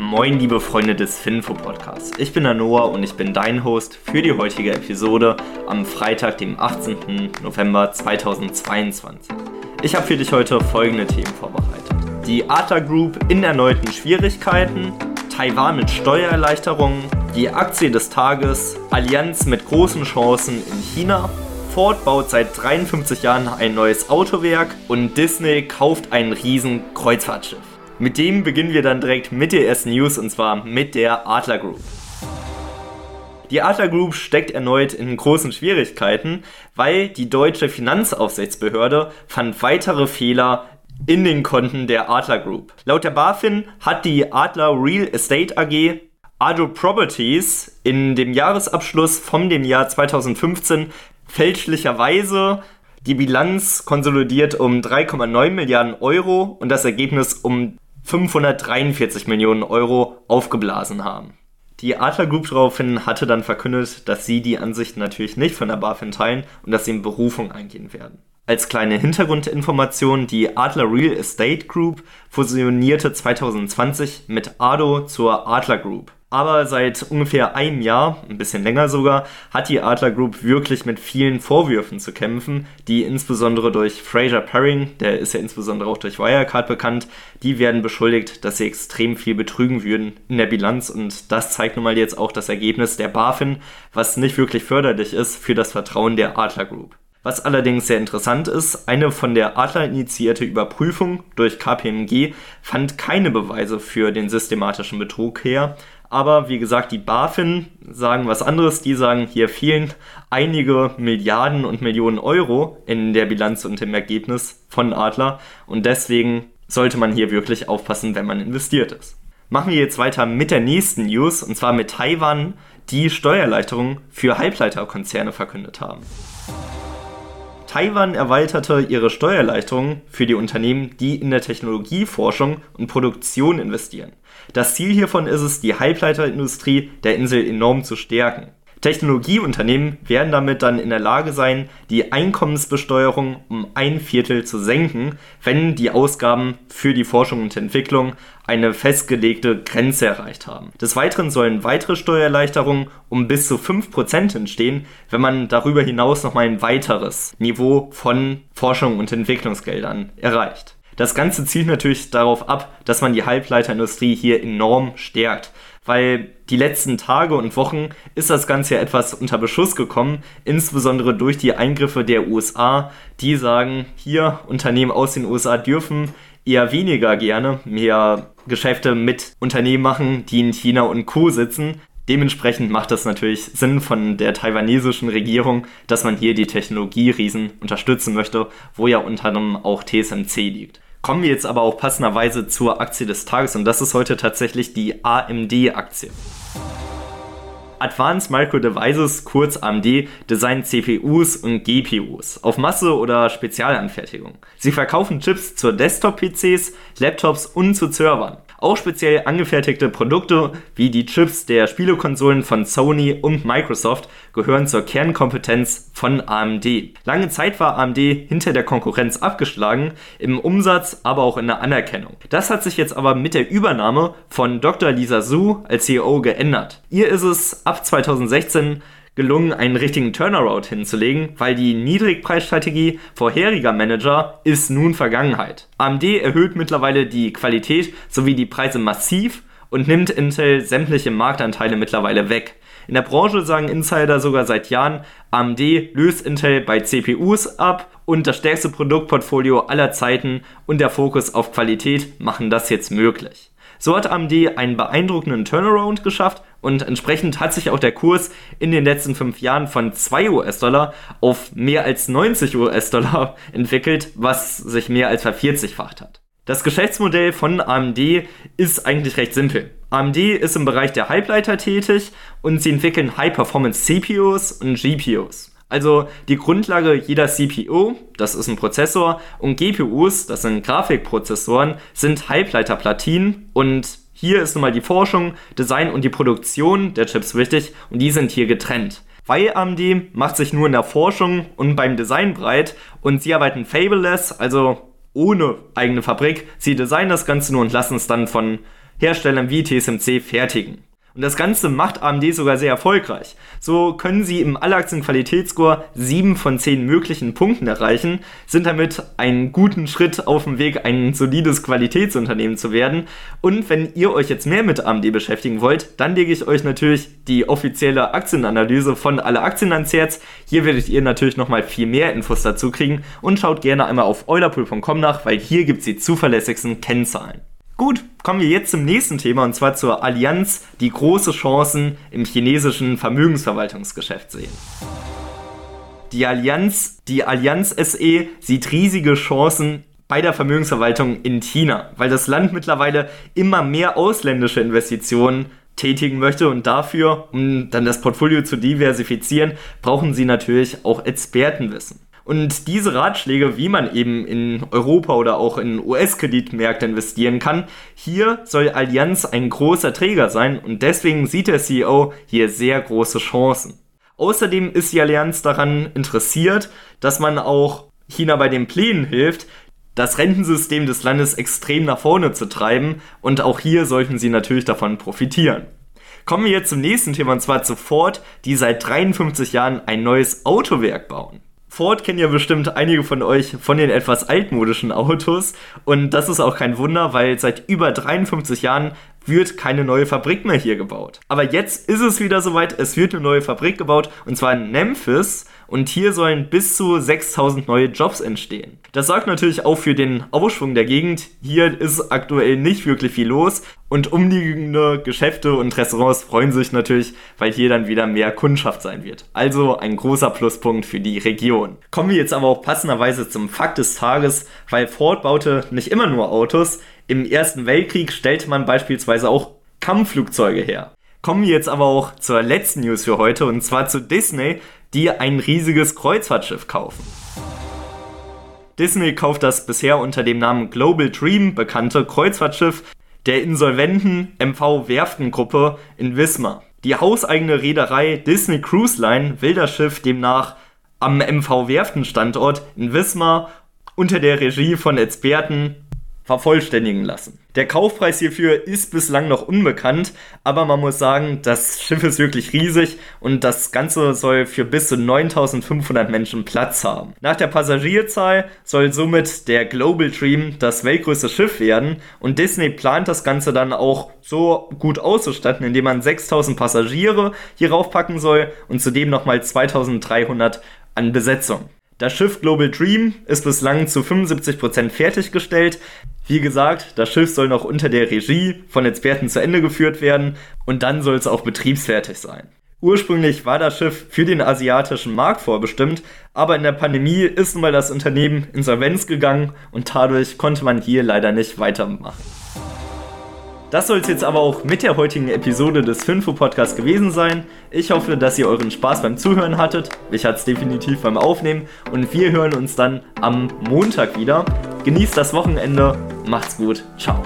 Moin, liebe Freunde des Finfo Podcasts. Ich bin der Noah und ich bin dein Host für die heutige Episode am Freitag, dem 18. November 2022. Ich habe für dich heute folgende Themen vorbereitet: Die Adler Group in erneuten Schwierigkeiten, Taiwan mit Steuererleichterungen, die Aktie des Tages, Allianz mit großen Chancen in China, Ford baut seit 53 Jahren ein neues Autowerk und Disney kauft ein riesen Kreuzfahrtschiff. Mit dem beginnen wir dann direkt mit der ersten News und zwar mit der Adler Group. Die Adler Group steckt erneut in großen Schwierigkeiten, weil die deutsche Finanzaufsichtsbehörde fand weitere Fehler in den Konten der Adler Group. Laut der BaFin hat die Adler Real Estate AG Adler Properties in dem Jahresabschluss von dem Jahr 2015 fälschlicherweise die Bilanz konsolidiert um 3,9 Milliarden Euro und das Ergebnis um 543 Millionen Euro aufgeblasen haben. Die Adler Group daraufhin hatte dann verkündet, dass sie die Ansicht natürlich nicht von der BaFin teilen und dass sie in Berufung eingehen werden. Als kleine Hintergrundinformation, die Adler Real Estate Group fusionierte 2020 mit ADO zur Adler Group. Aber seit ungefähr einem Jahr, ein bisschen länger sogar, hat die Adler Group wirklich mit vielen Vorwürfen zu kämpfen, die insbesondere durch Fraser Paring, der ist ja insbesondere auch durch Wirecard bekannt, die werden beschuldigt, dass sie extrem viel betrügen würden in der Bilanz und das zeigt nun mal jetzt auch das Ergebnis der BaFin, was nicht wirklich förderlich ist für das Vertrauen der Adler Group. Was allerdings sehr interessant ist, eine von der Adler initiierte Überprüfung durch KPMG fand keine Beweise für den systematischen Betrug her, aber wie gesagt, die BaFin sagen was anderes. Die sagen, hier fehlen einige Milliarden und Millionen Euro in der Bilanz und im Ergebnis von Adler. Und deswegen sollte man hier wirklich aufpassen, wenn man investiert ist. Machen wir jetzt weiter mit der nächsten News, und zwar mit Taiwan, die Steuererleichterungen für Halbleiterkonzerne verkündet haben. Taiwan erweiterte ihre Steuererleichterungen für die Unternehmen, die in der Technologieforschung und Produktion investieren. Das Ziel hiervon ist es, die Halbleiterindustrie der Insel enorm zu stärken. Technologieunternehmen werden damit dann in der Lage sein, die Einkommensbesteuerung um ein Viertel zu senken, wenn die Ausgaben für die Forschung und Entwicklung eine festgelegte Grenze erreicht haben. Des Weiteren sollen weitere Steuererleichterungen um bis zu 5% entstehen, wenn man darüber hinaus nochmal ein weiteres Niveau von Forschung und Entwicklungsgeldern erreicht. Das Ganze zielt natürlich darauf ab, dass man die Halbleiterindustrie hier enorm stärkt, weil die letzten Tage und Wochen ist das Ganze ja etwas unter Beschuss gekommen, insbesondere durch die Eingriffe der USA, die sagen, hier Unternehmen aus den USA dürfen eher weniger gerne mehr Geschäfte mit Unternehmen machen, die in China und Co. sitzen. Dementsprechend macht es natürlich Sinn von der taiwanesischen Regierung, dass man hier die Technologieriesen unterstützen möchte, wo ja unter anderem auch TSMC liegt. Kommen wir jetzt aber auch passenderweise zur Aktie des Tages und das ist heute tatsächlich die AMD-Aktie. Advanced Micro Devices, kurz AMD, designt CPUs und GPUs auf Masse oder Spezialanfertigung. Sie verkaufen Chips zu Desktop-PCs, Laptops und zu Servern. Auch speziell angefertigte Produkte wie die Chips der Spielekonsolen von Sony und Microsoft gehören zur Kernkompetenz von AMD. Lange Zeit war AMD hinter der Konkurrenz abgeschlagen, im Umsatz, aber auch in der Anerkennung. Das hat sich jetzt aber mit der Übernahme von Dr. Lisa Su als CEO geändert. Ihr ist es ab 2016 gelungen, einen richtigen Turnaround hinzulegen, weil die Niedrigpreisstrategie vorheriger Manager ist nun Vergangenheit. AMD erhöht mittlerweile die Qualität sowie die Preise massiv und nimmt Intel sämtliche Marktanteile mittlerweile weg. In der Branche sagen Insider sogar seit Jahren, AMD löst Intel bei CPUs ab und das stärkste Produktportfolio aller Zeiten und der Fokus auf Qualität machen das jetzt möglich. So hat AMD einen beeindruckenden Turnaround geschafft und entsprechend hat sich auch der Kurs in den letzten fünf Jahren von 2 US-Dollar auf mehr als 90 US-Dollar entwickelt, was sich mehr als vervierzigfacht hat. Das Geschäftsmodell von AMD ist eigentlich recht simpel. AMD ist im Bereich der Halbleiter tätig und sie entwickeln High-Performance CPUs und GPUs. Also die Grundlage jeder CPU, das ist ein Prozessor, und GPUs, das sind Grafikprozessoren, sind Halbleiterplatinen und hier ist nun mal die Forschung, Design und die Produktion der Chips wichtig und die sind hier getrennt. Weil AMD macht sich nur in der Forschung und beim Design breit und sie arbeiten fableless, also ohne eigene Fabrik. Sie designen das Ganze nur und lassen es dann von Herstellern wie TSMC fertigen. Und das Ganze macht AMD sogar sehr erfolgreich. So können sie im Allaktien-Qualitätsscore 7 von 10 möglichen Punkten erreichen, sind damit einen guten Schritt auf dem Weg, ein solides Qualitätsunternehmen zu werden. Und wenn ihr euch jetzt mehr mit AMD beschäftigen wollt, dann lege ich euch natürlich die offizielle Aktienanalyse von alle Aktien ans Herz. Hier werdet ihr natürlich nochmal viel mehr Infos dazu kriegen und schaut gerne einmal auf eulerpool.com nach, weil hier gibt es die zuverlässigsten Kennzahlen. Gut, kommen wir jetzt zum nächsten Thema und zwar zur Allianz, die große Chancen im chinesischen Vermögensverwaltungsgeschäft sehen. Die Allianz, die Allianz SE sieht riesige Chancen bei der Vermögensverwaltung in China, weil das Land mittlerweile immer mehr ausländische Investitionen tätigen möchte und dafür, um dann das Portfolio zu diversifizieren, brauchen sie natürlich auch Expertenwissen. Und diese Ratschläge, wie man eben in Europa oder auch in US-Kreditmärkte investieren kann, hier soll Allianz ein großer Träger sein und deswegen sieht der CEO hier sehr große Chancen. Außerdem ist die Allianz daran interessiert, dass man auch China bei den Plänen hilft, das Rentensystem des Landes extrem nach vorne zu treiben und auch hier sollten sie natürlich davon profitieren. Kommen wir jetzt zum nächsten Thema und zwar zu Ford, die seit 53 Jahren ein neues Autowerk bauen. Ford kennen ja bestimmt einige von euch von den etwas altmodischen Autos. Und das ist auch kein Wunder, weil seit über 53 Jahren wird keine neue Fabrik mehr hier gebaut. Aber jetzt ist es wieder soweit, es wird eine neue Fabrik gebaut und zwar in Memphis und hier sollen bis zu 6000 neue Jobs entstehen. Das sorgt natürlich auch für den Aufschwung der Gegend. Hier ist aktuell nicht wirklich viel los und umliegende Geschäfte und Restaurants freuen sich natürlich, weil hier dann wieder mehr Kundschaft sein wird. Also ein großer Pluspunkt für die Region. Kommen wir jetzt aber auch passenderweise zum Fakt des Tages, weil Ford baute nicht immer nur Autos. Im Ersten Weltkrieg stellte man beispielsweise auch Kampfflugzeuge her. Kommen wir jetzt aber auch zur letzten News für heute und zwar zu Disney, die ein riesiges Kreuzfahrtschiff kaufen. Disney kauft das bisher unter dem Namen Global Dream bekannte Kreuzfahrtschiff der insolventen MV Werftengruppe in Wismar. Die hauseigene Reederei Disney Cruise Line will das Schiff demnach am MV Werftenstandort in Wismar unter der Regie von Experten vervollständigen lassen. Der Kaufpreis hierfür ist bislang noch unbekannt, aber man muss sagen, das Schiff ist wirklich riesig und das Ganze soll für bis zu 9500 Menschen Platz haben. Nach der Passagierzahl soll somit der Global Dream das weltgrößte Schiff werden und Disney plant das Ganze dann auch so gut auszustatten, indem man 6000 Passagiere hierauf packen soll und zudem nochmal 2300 an Besetzung. Das Schiff Global Dream ist bislang zu 75% fertiggestellt. Wie gesagt, das Schiff soll noch unter der Regie von Experten zu Ende geführt werden und dann soll es auch betriebsfertig sein. Ursprünglich war das Schiff für den asiatischen Markt vorbestimmt, aber in der Pandemie ist nun mal das Unternehmen insolvenz gegangen und dadurch konnte man hier leider nicht weitermachen. Das soll es jetzt aber auch mit der heutigen Episode des Finfo Podcasts gewesen sein. Ich hoffe, dass ihr euren Spaß beim Zuhören hattet. Ich hatte es definitiv beim Aufnehmen und wir hören uns dann am Montag wieder. Genießt das Wochenende, macht's gut, ciao.